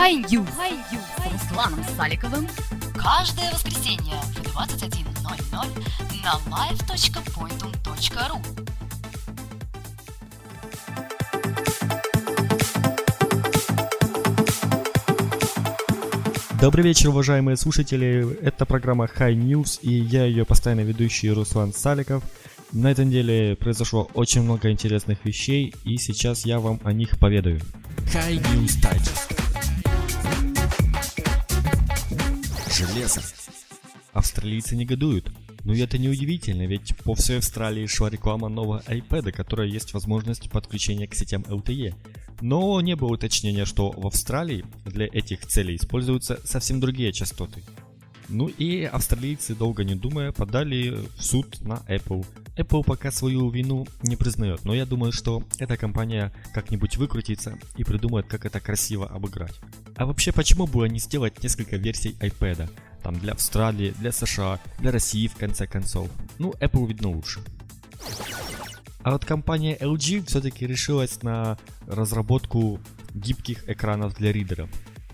High News с Русланом Саликовым каждое воскресенье в 21.00 на live.pointum.ru Добрый вечер, уважаемые слушатели. Это программа High News, и я ее постоянный ведущий Руслан Саликов. На этой неделе произошло очень много интересных вещей, и сейчас я вам о них поведаю. High News Digest. Железо. Австралийцы негодуют. Но это не удивительно, ведь по всей Австралии шла реклама нового iPad, которая есть возможность подключения к сетям LTE. Но не было уточнения, что в Австралии для этих целей используются совсем другие частоты. Ну и австралийцы, долго не думая, подали в суд на Apple. Apple пока свою вину не признает, но я думаю, что эта компания как-нибудь выкрутится и придумает, как это красиво обыграть. А вообще, почему было не сделать несколько версий iPad? Там для Австралии, для США, для России в конце концов. Ну, Apple видно лучше. А вот компания LG все-таки решилась на разработку гибких экранов для ридеров.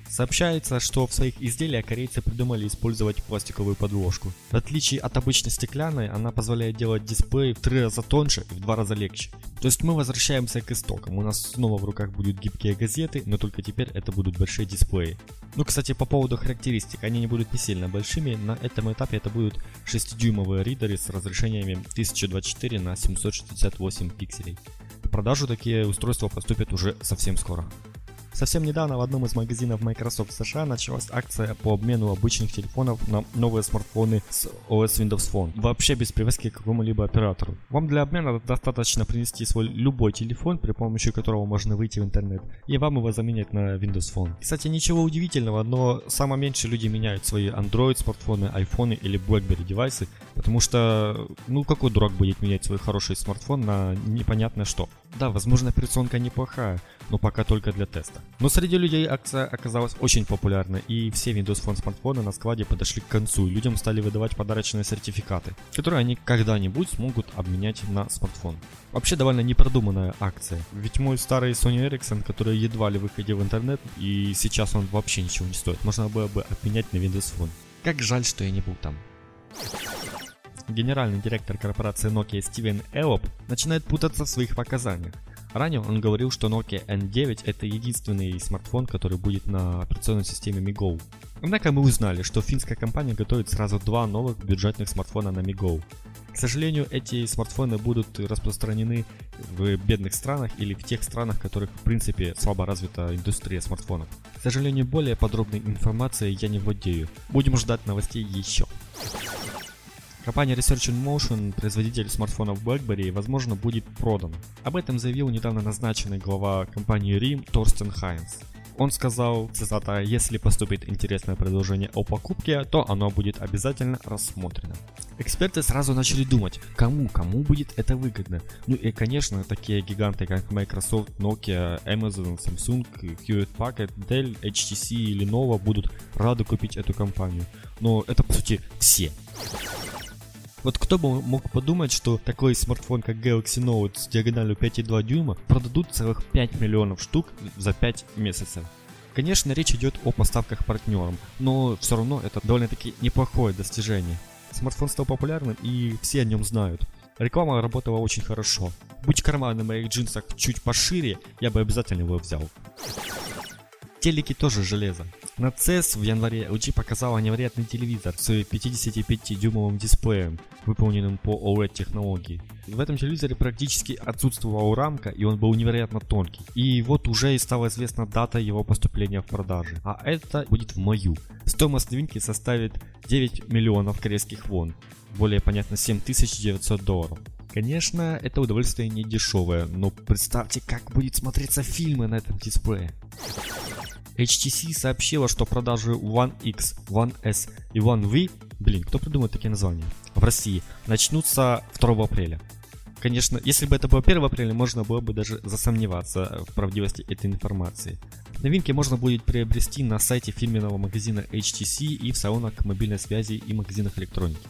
Сообщается, что в своих изделиях корейцы придумали использовать пластиковую подложку. В отличие от обычной стеклянной, она позволяет делать дисплей в три раза тоньше и в два раза легче. То есть мы возвращаемся к истокам. У нас снова в руках будут гибкие газеты, но только теперь это будут большие дисплеи. Ну, кстати, по поводу характеристик, они не будут не сильно большими. На этом этапе это будут 6-дюймовые ридеры с разрешениями 1024 на 768 пикселей. В продажу такие устройства поступят уже совсем скоро. Совсем недавно в одном из магазинов Microsoft США началась акция по обмену обычных телефонов на новые смартфоны с OS Windows Phone, вообще без привязки к какому-либо оператору. Вам для обмена достаточно принести свой любой телефон, при помощи которого можно выйти в интернет, и вам его заменят на Windows Phone. Кстати, ничего удивительного, но самое меньше люди меняют свои Android смартфоны, iPhone или BlackBerry девайсы, потому что, ну какой дурак будет менять свой хороший смартфон на непонятно что. Да, возможно операционка неплохая, но пока только для теста. Но среди людей акция оказалась очень популярна, и все Windows Phone смартфоны на складе подошли к концу, и людям стали выдавать подарочные сертификаты, которые они когда-нибудь смогут обменять на смартфон. Вообще довольно непродуманная акция, ведь мой старый Sony Ericsson, который едва ли выходил в интернет, и сейчас он вообще ничего не стоит, можно было бы обменять на Windows Phone. Как жаль, что я не был там. Генеральный директор корпорации Nokia Стивен Элоп начинает путаться в своих показаниях. Ранее он говорил, что Nokia N9 это единственный смартфон, который будет на операционной системе MiGo. Однако мы узнали, что финская компания готовит сразу два новых бюджетных смартфона на MiGo. К сожалению, эти смартфоны будут распространены в бедных странах или в тех странах, в которых в принципе слабо развита индустрия смартфонов. К сожалению, более подробной информации я не владею. Будем ждать новостей еще. Компания Research in Motion, производитель смартфонов BlackBerry, возможно, будет продан. Об этом заявил недавно назначенный глава компании RIM Торстен Хайнс. Он сказал, цитата, «Если поступит интересное предложение о покупке, то оно будет обязательно рассмотрено». Эксперты сразу начали думать, кому, кому будет это выгодно. Ну и, конечно, такие гиганты, как Microsoft, Nokia, Amazon, Samsung, Hewlett Packard, Dell, HTC или Lenovo будут рады купить эту компанию. Но это, по сути, все. Вот кто бы мог подумать, что такой смартфон, как Galaxy Note с диагональю 5,2 дюйма продадут целых 5 миллионов штук за 5 месяцев. Конечно, речь идет о поставках партнерам, но все равно это довольно-таки неплохое достижение. Смартфон стал популярным и все о нем знают. Реклама работала очень хорошо. Будь карманы на моих джинсах чуть пошире, я бы обязательно его взял. Телеки тоже железо. На CES в январе LG показала невероятный телевизор с 55-дюймовым дисплеем, выполненным по OLED технологии. В этом телевизоре практически отсутствовала рамка, и он был невероятно тонкий. И вот уже и стала известна дата его поступления в продажи. А это будет в маю. Стоимость новинки составит 9 миллионов корейских вон. Более понятно 7900 долларов. Конечно, это удовольствие не дешевое, но представьте, как будет смотреться фильмы на этом дисплее. HTC сообщила, что продажи One X, One S и One V, блин, кто придумал такие названия, в России начнутся 2 апреля. Конечно, если бы это было 1 апреля, можно было бы даже засомневаться в правдивости этой информации. Новинки можно будет приобрести на сайте фирменного магазина HTC и в салонах мобильной связи и магазинах электроники.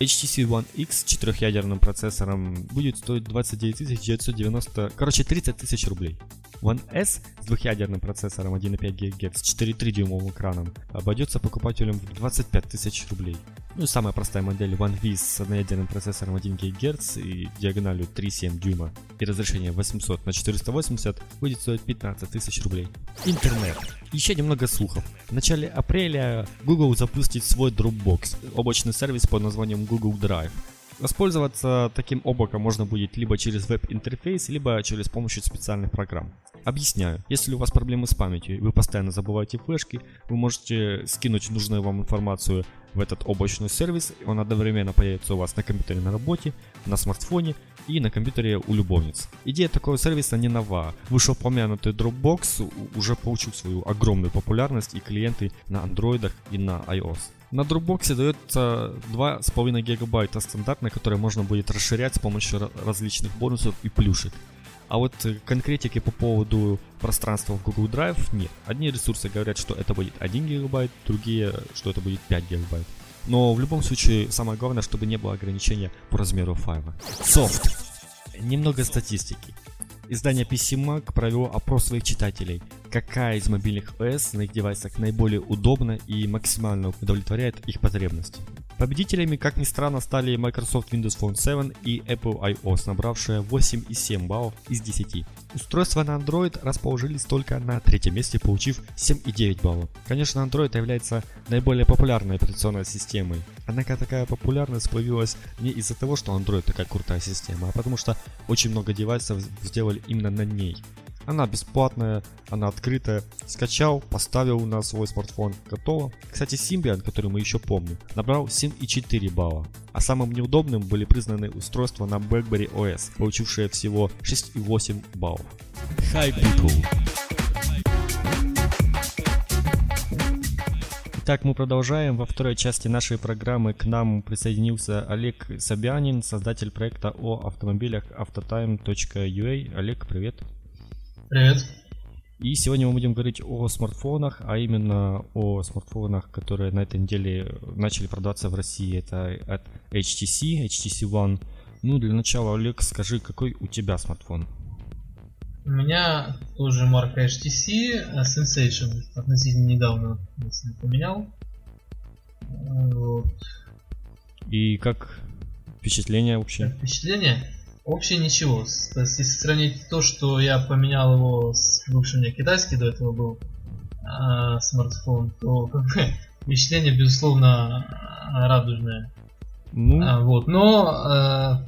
HTC One X с четырехъядерным процессором будет стоить 29 990, короче 30 тысяч рублей. One S с двухъядерным процессором 1,5 ГГц с 4,3 дюймовым экраном обойдется покупателям в 25 тысяч рублей. Ну и самая простая модель One V с одноядерным процессором 1 ГГц и диагональю 3,7 дюйма и разрешением 800 на 480 будет стоить 15 тысяч рублей. Интернет. Еще немного слухов. В начале апреля Google запустит свой Dropbox, облачный сервис под названием Google Drive. Воспользоваться таким облаком можно будет либо через веб-интерфейс, либо через помощью специальных программ. Объясняю, если у вас проблемы с памятью, и вы постоянно забываете флешки, вы можете скинуть нужную вам информацию в этот облачный сервис, он одновременно появится у вас на компьютере на работе, на смартфоне и на компьютере у любовниц. Идея такого сервиса не нова. Вышеупомянутый Dropbox уже получил свою огромную популярность и клиенты на андроидах и на iOS. На Dropbox дается 2,5 гигабайта стандартно, которые можно будет расширять с помощью различных бонусов и плюшек. А вот э, конкретики по поводу пространства в Google Drive нет. Одни ресурсы говорят, что это будет 1 гигабайт, другие, что это будет 5 гигабайт. Но в любом случае, самое главное, чтобы не было ограничения по размеру файла. Софт. Немного статистики. Издание PC Mag провело опрос своих читателей. Какая из мобильных OS на их девайсах наиболее удобна и максимально удовлетворяет их потребности? Победителями, как ни странно, стали Microsoft Windows Phone 7 и Apple iOS, набравшие 8,7 баллов из 10. Устройства на Android расположились только на третьем месте, получив 7,9 баллов. Конечно, Android является наиболее популярной операционной системой. Однако такая популярность появилась не из-за того, что Android такая крутая система, а потому что очень много девайсов сделали именно на ней. Она бесплатная, она открытая. Скачал, поставил на свой смартфон, готово. Кстати, Symbian, который мы еще помним, набрал 7,4 балла. А самым неудобным были признаны устройства на BlackBerry OS, получившие всего 6,8 баллов. Hi people. Итак, мы продолжаем. Во второй части нашей программы к нам присоединился Олег Собянин, создатель проекта о автомобилях autotime.ua. Олег, привет. Привет. И сегодня мы будем говорить о смартфонах, а именно о смартфонах, которые на этой неделе начали продаваться в России. Это от HTC, HTC One. Ну, для начала, Олег, скажи, какой у тебя смартфон? У меня тоже марка HTC Sensation. Относительно недавно если поменял. Вот. И как впечатление вообще? Впечатление? Вообще ничего. То есть, если сравнить то, что я поменял его с бывшим у меня китайский до этого был а, смартфон, то как бы, впечатление, безусловно, радужное. Ну, А, вот. Но, а,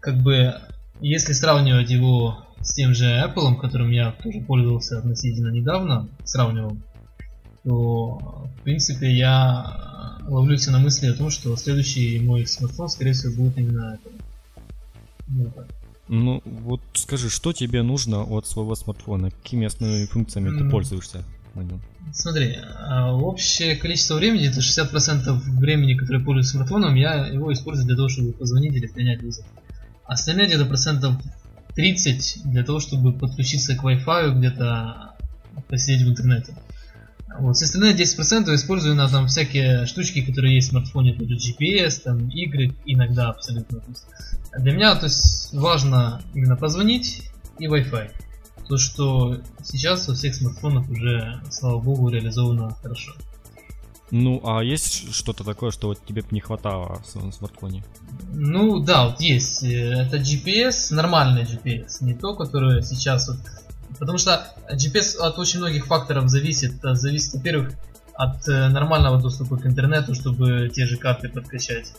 как бы, если сравнивать его с тем же Apple, которым я тоже пользовался относительно недавно, сравнивал, то, в принципе, я ловлюсь на мысли о том, что следующий мой смартфон, скорее всего, будет именно Apple. Ну, ну, вот скажи, что тебе нужно от своего смартфона? Какими основными функциями ты М. пользуешься? на нем? Смотри, а, общее количество времени, это 60% времени, которое пользуюсь смартфоном, я его использую для того, чтобы позвонить или принять вызов. Остальные где-то процентов 30 для того, чтобы подключиться к Wi-Fi, где-то посидеть в интернете. Вот. Все остальные 10% использую на там всякие штучки, которые есть в смартфоне, тот же GPS, там, игры, иногда абсолютно. То есть для меня то есть, важно именно позвонить и Wi-Fi. То, что сейчас во всех смартфонах уже, слава богу, реализовано хорошо. Ну, а есть что-то такое, что вот тебе не хватало в своем смартфоне? Ну да, вот есть. э, Это GPS, нормальный GPS, не то, которое сейчас вот. Потому что GPS от очень многих факторов зависит. Э, Зависит, во-первых, от э, нормального доступа к интернету, чтобы те же карты подкачать.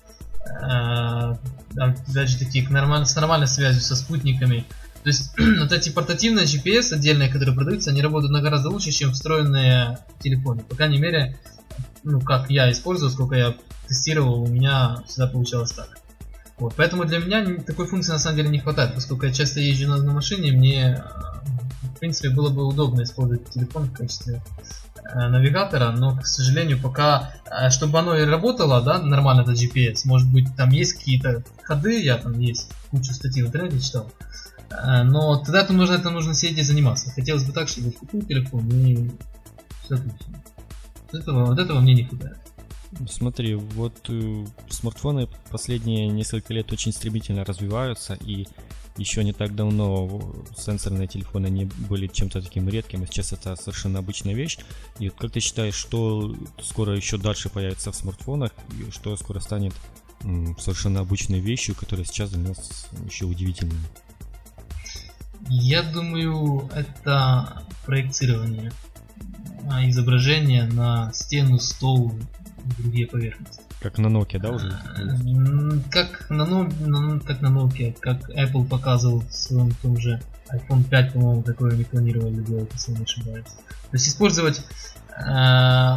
Э, Опять же таки, к нормаль- с нормальной связью со спутниками. То есть вот эти портативные GPS отдельные, которые продаются, они работают гораздо лучше, чем встроенные телефоны. По крайней мере, ну как я использовал, сколько я тестировал, у меня всегда получалось так. Вот, поэтому для меня такой функции на самом деле не хватает, поскольку я часто езжу на, на машине, мне принципе было бы удобно использовать телефон в качестве э, навигатора, но, к сожалению, пока, э, чтобы оно и работало, да, нормально это GPS, может быть, там есть какие-то ходы, я там есть кучу статей в интернете читал, Э, но тогда это нужно, это нужно сидеть и заниматься. Хотелось бы так, чтобы купил телефон и все отлично. Вот этого, вот этого мне не хватает. Смотри, вот э, смартфоны последние несколько лет очень стремительно развиваются, и еще не так давно сенсорные телефоны не были чем-то таким редким, сейчас это совершенно обычная вещь. И вот как ты считаешь, что скоро еще дальше появится в смартфонах, и что скоро станет совершенно обычной вещью, которая сейчас для нас еще удивительной? Я думаю, это проецирование а, изображения на стену, стол и другие поверхности. Как на Nokia, да, уже? Как на, Но- на- как на Nokia, как Apple показывал в своем том же iPhone 5, по-моему, такое они планировали делать, если не ошибаюсь. То есть использовать э,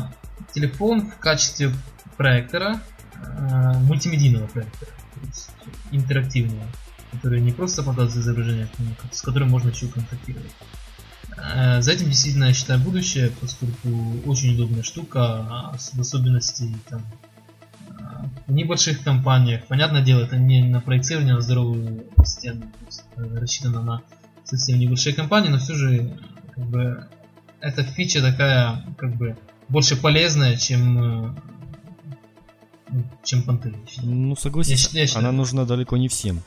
телефон в качестве проектора, э, мультимедийного проектора, интерактивного, который не просто показывает изображение, но с которым можно еще контактировать. Э, За этим действительно, я считаю, будущее, поскольку очень удобная штука, а в особенности там, а, в небольших компаниях. Понятное дело, это не на проецирование на здоровую стену, э, рассчитано на совсем небольшие компании, но все же как бы эта фича такая как бы больше полезная, чем э, ну, чем понты. я считаю. Ну, согласен, Я считаю, что- она нужна далеко не всем.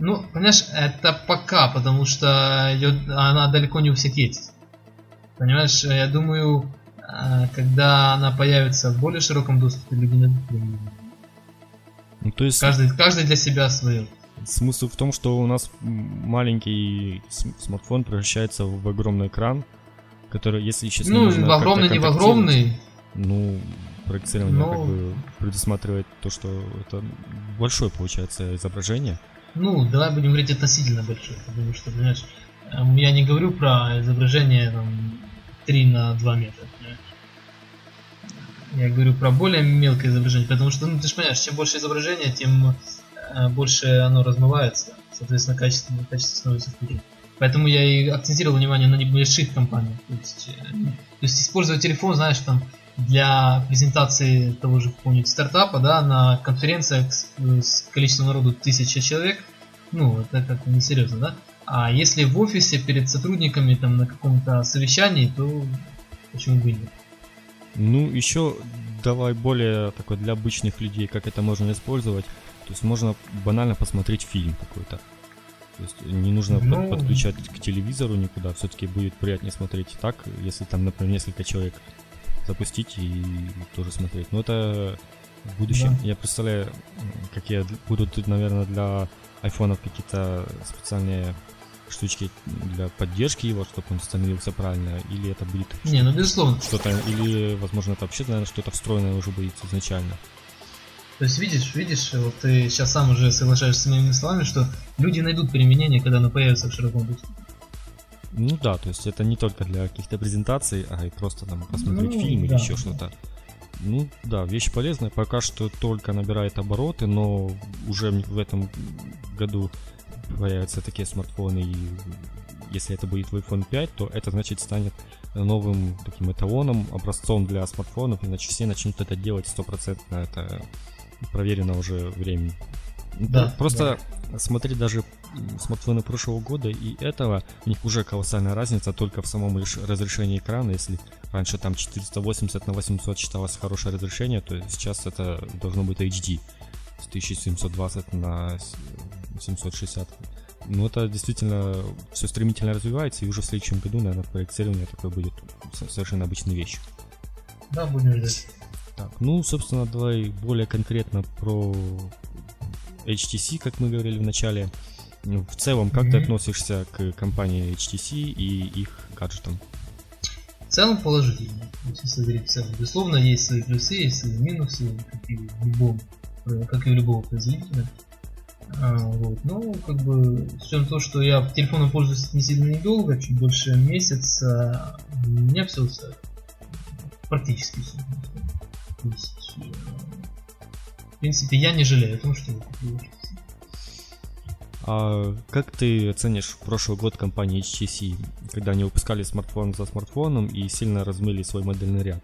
Ну, понимаешь, это пока, потому что её- она далеко не у всех есть. Понимаешь, я думаю, э, когда она появится в более широком доступе, люди найдут применение. Ну, то есть Каждый, каждый для себя свое. смысл в том, что у нас маленький смартфон превращается в огромный экран, который, если сейчас Ну, в огромный, не в огромный. Ну, проецирование Ну. как бы предусматривает то, что это большое получается изображение. Ну, давай будем говорить относительно большой, потому что, понимаешь, эм, я не говорю про изображение там 3 на 2 метра. Я говорю про более мелкое изображение, потому что, ну, ты же понимаешь, чем больше изображения, тем э, больше оно размывается, соответственно, качество, качество становится хуже. Поэтому я и акцентировал внимание на небольших компаниях. То есть, э, то есть использовать телефон, знаешь, там, для презентации того же какого-нибудь стартапа, да, на конференциях с, с количеством народу тысяча человек, ну, это как-то несерьезно, да. А если в офисе перед сотрудниками там на каком-то совещании, то почему бы и нет? Ну, еще давай более такой для обычных людей, как это можно использовать. То есть можно банально посмотреть фильм какой-то. То есть не нужно под- Ну. подключать к телевизору никуда. Все-таки будет приятнее смотреть и так, если там, например, несколько человек запустить и тоже смотреть. Но это в будущем. Да. Я представляю, какие будут, наверное, для айфонов какие-то специальные штучки для поддержки его, чтобы он становился правильно, или это будет Не, ну безусловно. что-то, или, возможно, это вообще, наверное, что-то встроенное уже будет изначально. То есть видишь, видишь, вот ты сейчас сам уже соглашаешься с моими словами, что люди найдут применение, когда оно появится в широком доступе. Ну да, то есть это не только для каких-то презентаций, а и просто там посмотреть Ну, фильм или да. еще что-то. Ну да, вещь полезная, пока что только набирает обороты, но уже в этом году появятся такие смартфоны, и если это будет в iPhone 5, то это значит станет новым таким эталоном, образцом для смартфонов, иначе все начнут это делать стопроцентно, это проверено уже временем. Ну, Да, про- Просто смотреть даже м, смартфоны прошлого года и этого, у них уже колоссальная разница только в самом лишь разрешении экрана. Если раньше там 480 на 800 считалось хорошее разрешение, то сейчас это должно быть HD. с 1720 на 760. Ну, это действительно все стремительно развивается, и уже в следующем году, наверное, проектирование такое будет со- совершенно обычной вещью. Да, будем ждать. Так, ну, собственно, давай более конкретно про HTC, как мы говорили в начале. Ну, В целом, как ты Мгм. относишься к компании HTC и их гаджетам? В целом положительно, если смотреть в целом. Безусловно, есть свои плюсы, есть свои минусы, как и в любом, как и у любого производителя. А, вот. Но как бы с учетом того, что я телефоном пользуюсь не сильно недолго, чуть больше месяца, у меня все устраивает. Практически все. То есть, э, в принципе, я не жалею о том, что я купил. А как ты оценишь прошлый год компании HTC, когда они выпускали смартфон за смартфоном и сильно размыли свой модельный ряд?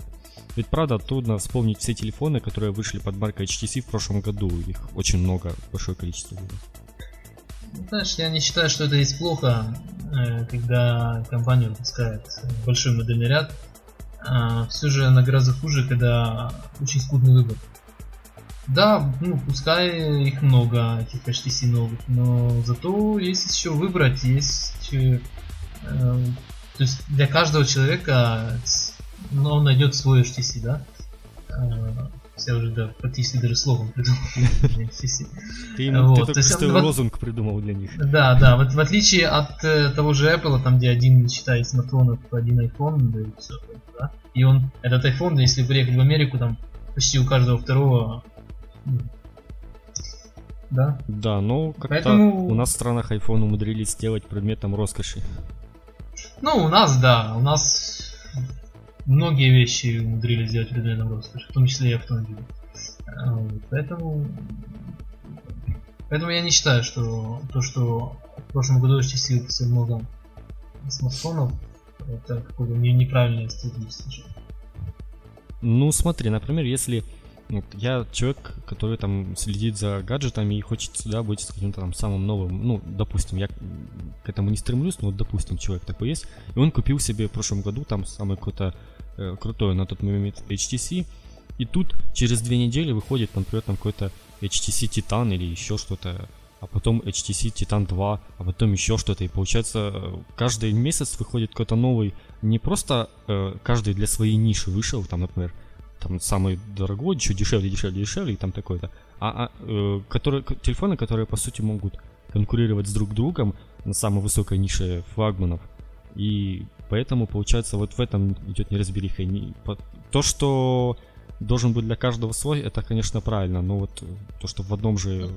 Ведь правда трудно вспомнить все телефоны, которые вышли под маркой HTC в прошлом году. Их очень много, большое количество было. Ну, Знаешь, я не считаю, что это есть плохо, э, когда компания выпускает большой модельный ряд. все же она гораздо хуже, когда очень скудный выбор. Да, ну, пускай их много, этих HTC новых, но зато есть еще выбрать, есть... Э, э, то есть для каждого человека ну, он найдет свой HTC, да? Э, я уже да, практически даже слоган придумал. Ты им вот, ты лозунг придумал для них. Да, да, вот в отличие от э, того же Apple, там где один считает смартфонов, один iPhone, да и все, да. И он, этот iPhone, если приехать в Америку, там почти у каждого второго да? Да, ну как-то Поэтому... у нас в странах iPhone умудрились сделать предметом роскоши. Ну, у нас, да, у нас многие вещи умудрились сделать предметом роскоши, в том числе и автомобили. А, Поэтому... Поэтому я не считаю, что то, что в прошлом году выпустил много смартфонов, это какое-то неправильное стратегическое Ну смотри, например, если вот, я человек, который там следит за гаджетами и хочет сюда быть каким-то там самым новым. Ну, допустим, я к этому не стремлюсь, но вот, допустим, человек такой есть. И он купил себе в прошлом году там самый какой-то э, крутой на тот момент HTC. И тут через две недели выходит, например, там какой-то HTC Titan или еще что-то, а потом HTC Titan 2, а потом еще что-то. И получается, каждый месяц выходит какой-то новый, не просто э, каждый для своей ниши вышел, там, например, там самый дорогой, еще дешевле, дешевле, дешевле и там такой-то. А, а э, которые, телефоны, которые по сути могут конкурировать с друг другом на самой высокой нише флагманов. И поэтому получается вот в этом идет неразбериха. Не, по, то, что должен быть для каждого свой, это, конечно, правильно, но вот то, что в одном же...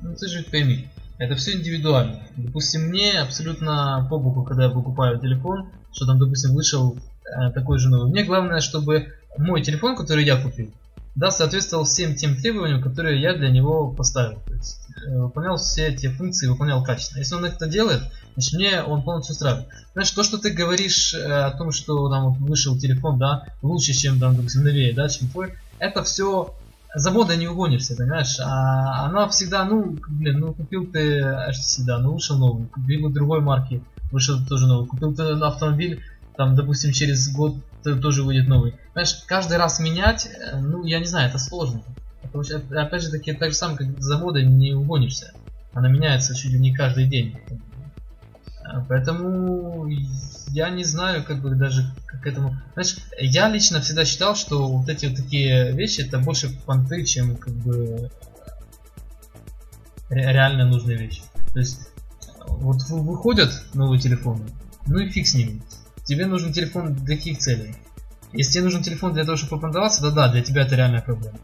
Ну ты же пойми, это все индивидуально. Допустим, мне абсолютно по боку, когда я покупаю телефон, что там, допустим, вышел э, такой же новый. Мне главное, чтобы мой телефон, который я купил, да, соответствовал всем тем требованиям, которые я для него поставил. То есть, э, выполнял все те функции, выполнял качественно. Если он это делает, значит мне он полностью устраивает. Знаешь, то, что ты говоришь э, о том, что там вот вышел телефон, да, лучше, чем там, допустим, новее, да, чем твой, это все завода не угонишься, понимаешь? А она всегда, ну, блин, ну купил ты HTC, да, ну вышел новый, купил другой марки, вышел тоже новый, купил ты автомобиль, там, допустим, через год тоже выйдет новый. Знаешь, каждый раз менять, э, ну, я не знаю, это сложно. Потому что, опять же таки, так же самое, как завода не угонишься. Она меняется чуть ли не каждый день. А, поэтому я не знаю, как бы даже к этому. Знаешь, я лично всегда считал, что вот эти вот такие вещи это больше понты, чем как бы реально нужные вещи. То есть вот выходят новые телефоны, ну и фиг с ними. Тебе нужен телефон для каких целей? Если тебе нужен телефон для того, чтобы продаваться, то да, для тебя это реальная проблема.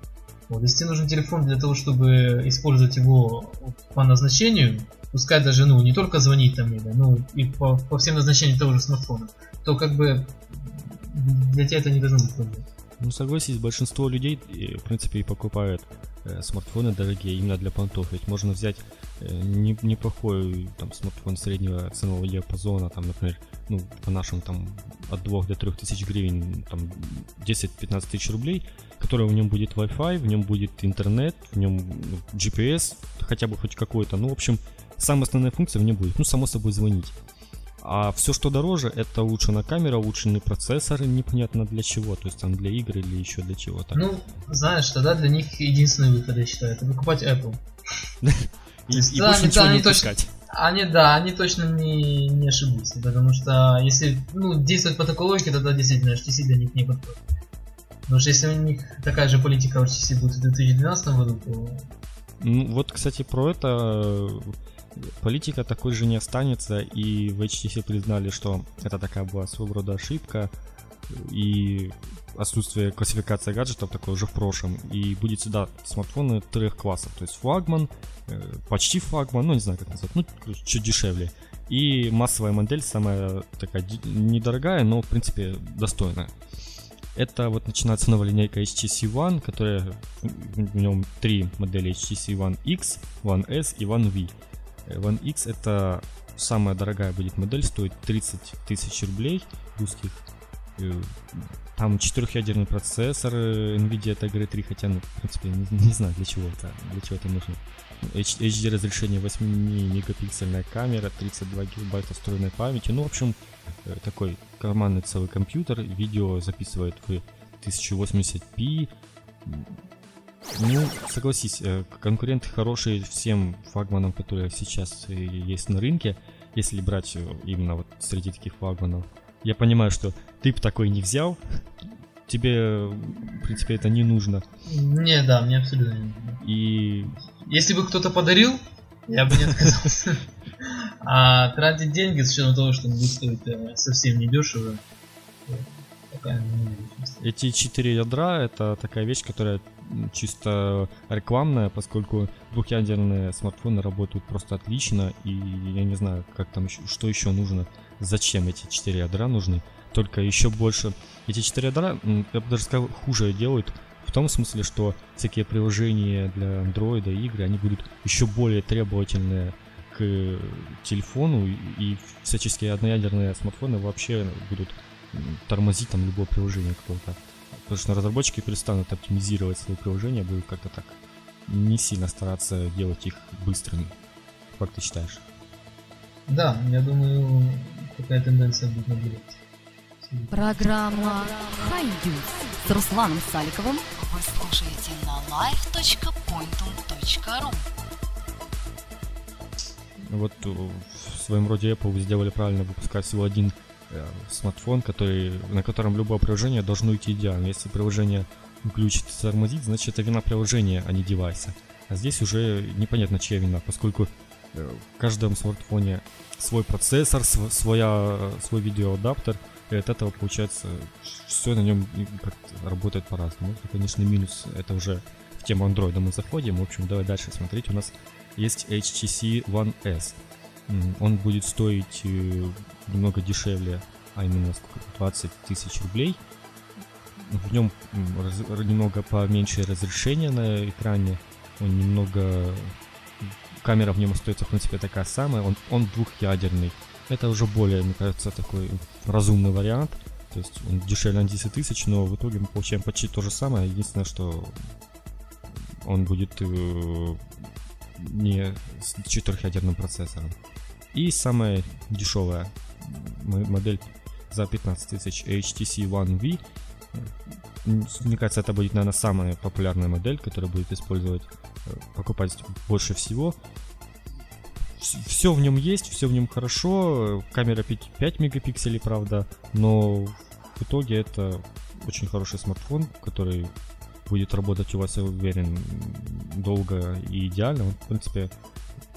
Вот, если тебе нужен телефон для того, чтобы использовать его по назначению, пускай даже, ну, не только звонить там, или, ну, и по, по всем назначениям того же смартфона, то как бы для тебя это не должно быть проблемой. Ну, согласись, большинство людей, в принципе, и покупают э, смартфоны дорогие именно для понтов. Ведь можно взять э, не, неплохой там, смартфон среднего ценового диапазона, там, например, ну, по нашим там от 2 до 3 тысяч гривен, там 10-15 тысяч рублей, который в нем будет Wi-Fi, в нем будет интернет, в нем ну, GPS, хотя бы хоть какой-то. Ну, в общем, самая основная функция в нем будет, ну, само собой, звонить. А все, что дороже, это улучшенная камера, улучшенный процессор, непонятно для чего, то есть там для игр или еще для чего-то. Ну, знаешь, тогда для них единственный выход, я считаю, это покупать Apple. И, и да, больше ничего не выпускать. Они, да, они точно не, не ошибутся, потому что если ну, действовать по такой логике, тогда действительно HTC для них не подходит. Потому что если у них такая же политика HTC будет в 2012 году, то... Ну, вот, кстати, про это политика такой же не останется, и в HTC признали, что это такая была своего рода ошибка, и отсутствие классификации гаджетов такое уже в прошлом. И будет всегда смартфоны трех классов. То есть флагман, э, почти флагман, ну не знаю как назвать, ну чуть дешевле. И массовая модель, самая такая недорогая, но в принципе достойная. Это вот начинается новая линейка HTC One, которая в нем три модели HTC One X, One S и One V. Э, One X это самая дорогая будет модель, стоит 30 тысяч рублей русских. Э, там четырехъядерный процессор э, NVIDIA Tiger 3, хотя, ну, в принципе, не, не знаю для чего это, для чего это нужно. HD разрешение 8 мегапиксельная камера, 32 гигабайта встроенной памяти. Ну, в общем, такой карманный целый компьютер. Видео записывает в 1080p. Ну, согласись, э, конкуренты хорошие всем флагманам, которые сейчас э, есть на рынке, если брать э, именно вот среди таких флагманов. Я понимаю, что ты бы такой не взял, тебе, в принципе, это не нужно. Не, да, мне абсолютно не нужно. И Если бы кто-то подарил, я бы не отказался. А тратить деньги с учетом того, что он будет стоить совсем недешево, пока не эти четыре ядра это такая вещь, которая чисто рекламная, поскольку двухъядерные смартфоны работают просто отлично, и я не знаю, как там еще, что еще нужно, зачем эти четыре ядра нужны. Только еще больше эти четыре ядра, я бы даже сказал, хуже делают в том смысле, что всякие приложения для андроида, игры, они будут еще более требовательные к телефону, и- всяческие одноядерные смартфоны вообще будут тормозить там любое приложение какое-то. Потому что разработчики перестанут оптимизировать свои приложения, будут как-то так не сильно стараться делать их быстрыми. Как ты считаешь? Да, я думаю, такая тенденция будет наблюдаться. Программа High News с Русланом Саликовым вы слушаете на live.pointum.ru Вот э, в своем роде Apple сделали правильно выпускать всего один смартфон, который, на котором любое приложение должно идти идеально. Если приложение глючит и тормозит, значит это вина приложения, а не девайса. А здесь уже непонятно чья вина, поскольку э, в каждом смартфоне свой процессор, св- своя, э, свой видеоадаптер, и от этого получается все на нем работает по-разному. Это, конечно, минус, это уже в тему андроида мы заходим. В общем, давай дальше смотреть. У нас есть HTC One S. Он будет стоить э, немного дешевле, а именно сколько? 20 тысяч рублей. В нем немного поменьше разрешение на экране. Он немного... Камера в нем остается, в принципе, такая самая. Он, он двухъядерный. Это уже более, мне кажется, такой разумный вариант. То есть он дешевле на 10 тысяч, но в итоге мы получаем почти то же самое. Единственное, что он будет э, не с четырехъядерным процессором. И самая дешевая модель за 15 тысяч HTC One V. Мне кажется, это будет, наверное, самая популярная модель, которая будет использовать, э, покупать больше всего. Все в нем есть, все в нем хорошо. Камера 5, 5 мегапикселей, правда, но в итоге это очень хороший смартфон, который будет работать у вас, я уверен, долго и идеально. Он, в принципе,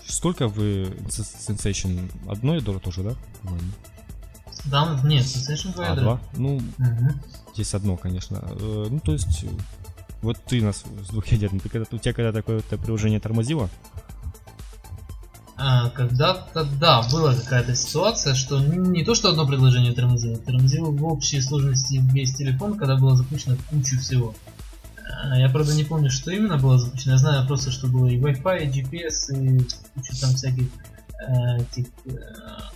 сколько вы Sensation? Одно ядро тоже, да? Да, нет, Sensation 2 А, ядра. два? Ну, Мгм. здесь одно, конечно. Э, Ну, то есть, вот ты нас с двухъядерным, ты когда, у тебя когда такое вот приложение тормозило? А, когда-то, да, была какая-то ситуация, что не, не то, что одно предложение тормозило, тормозило в общей сложности весь телефон, когда было запущено кучу всего. А, Я, правда, не помню, что именно было запущено. Я знаю просто, что было и Wi-Fi, и GPS, и куча там всяких э, этих э,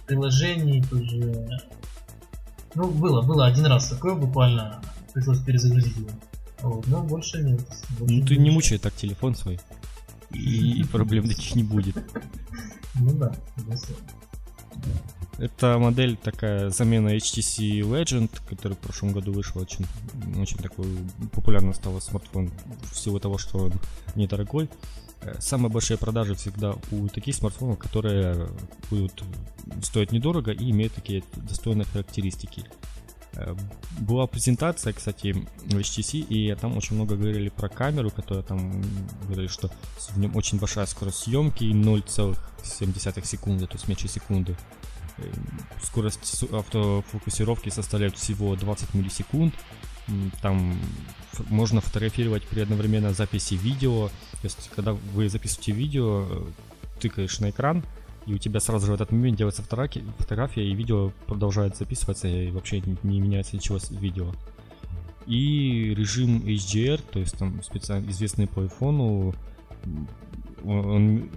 приложений тоже. Ну, было, было один раз такое, буквально пришлось перезагрузить его. Вот, но больше нет. Больше Ну, ты не мучай так телефон свой. И, и проблем таких не будет. Ну да, согласен. Это модель такая замена HTC Legend, который в прошлом году вышел очень, очень такой популярный стал смартфон в силу того, что он недорогой. Э, Самые большие продажи всегда у таких смартфонов, которые будут стоить недорого и имеют такие достойные характеристики. Э, Была презентация, кстати, в HTC, и там очень много говорили про камеру, которая там говорили, что в нем очень большая скорость съемки, 0,7 секунды, то есть меньше секунды. Э, Скорость автофокусировки составляет всего 20 миллисекунд. Там можно фотографировать при одновременно записи видео. То есть, когда вы записываете видео, э, тыкаешь на экран, и у тебя сразу же в этот момент делается фотография, и видео продолжает записываться, и вообще не, меняется ничего с видео. И режим HDR, то есть там специально известный по м, он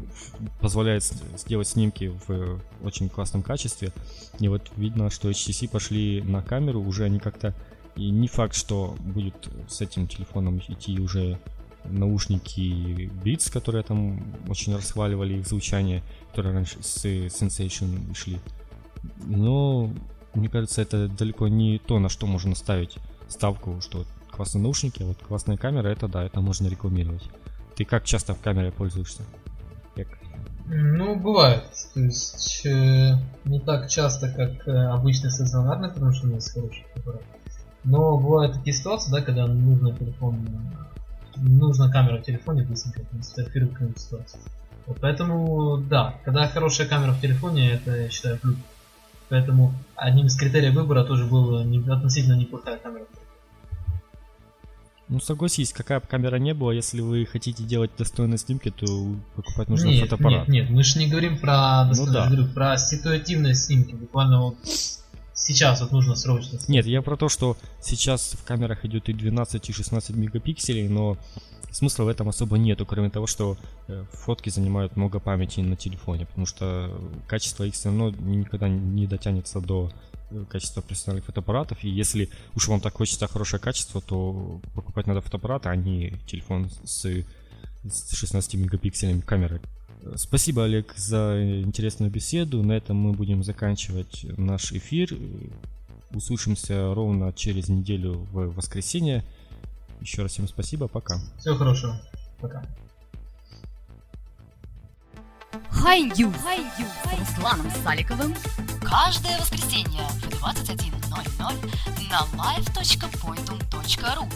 позволяет сделать снимки в э, очень классном качестве. И вот видно, что HTC пошли на камеру, уже они как-то... И не факт, что будет с этим телефоном идти уже наушники Beats, которые там очень расхваливали их звучание, которые раньше с э, Sensation шли. Но мне кажется, это далеко не то, на что можно ставить ставку, что классные наушники, а вот классная камера, это да, это можно рекламировать. Ты как часто в камере пользуешься? Как? Ну, бывает. То есть э, не так часто, как э, обычный стационарный, потому что у меня есть хороший аппарат. Но бывают такие ситуации, да, когда нужно телефон, нужна камера в телефоне для сфотографировать какую-нибудь ситуацию. Вот поэтому, да, когда хорошая камера в телефоне, это, я считаю, плюс. Поэтому одним из критериев выбора тоже была не, относительно неплохая камера. Ну согласись, какая бы камера не была, если вы хотите делать достойные снимки, то покупать нужно нет, фотоаппарат. Нет, нет, мы же не говорим про достойные, Ну да. говорю, про ситуативные снимки. Буквально вот сейчас вот нужно срочно. Нет, я про то, что сейчас в камерах идет и 12, и 16 мегапикселей, но смысла в этом особо нету, кроме того, что э, фотки занимают много памяти на телефоне, потому что качество их все равно никогда не дотянется до э, качества профессиональных фотоаппаратов, и если уж вам так хочется хорошее качество, то покупать надо фотоаппарат, а не телефон с, с 16 мегапикселями камеры. Спасибо, Олег, за интересную беседу. На этом мы будем заканчивать наш эфир. Услышимся ровно через неделю в воскресенье. Еще раз всем спасибо, пока. Всего хорошего. Пока. High News с Русланом Саликовым каждое воскресенье в 21.00 на live.pointum.ru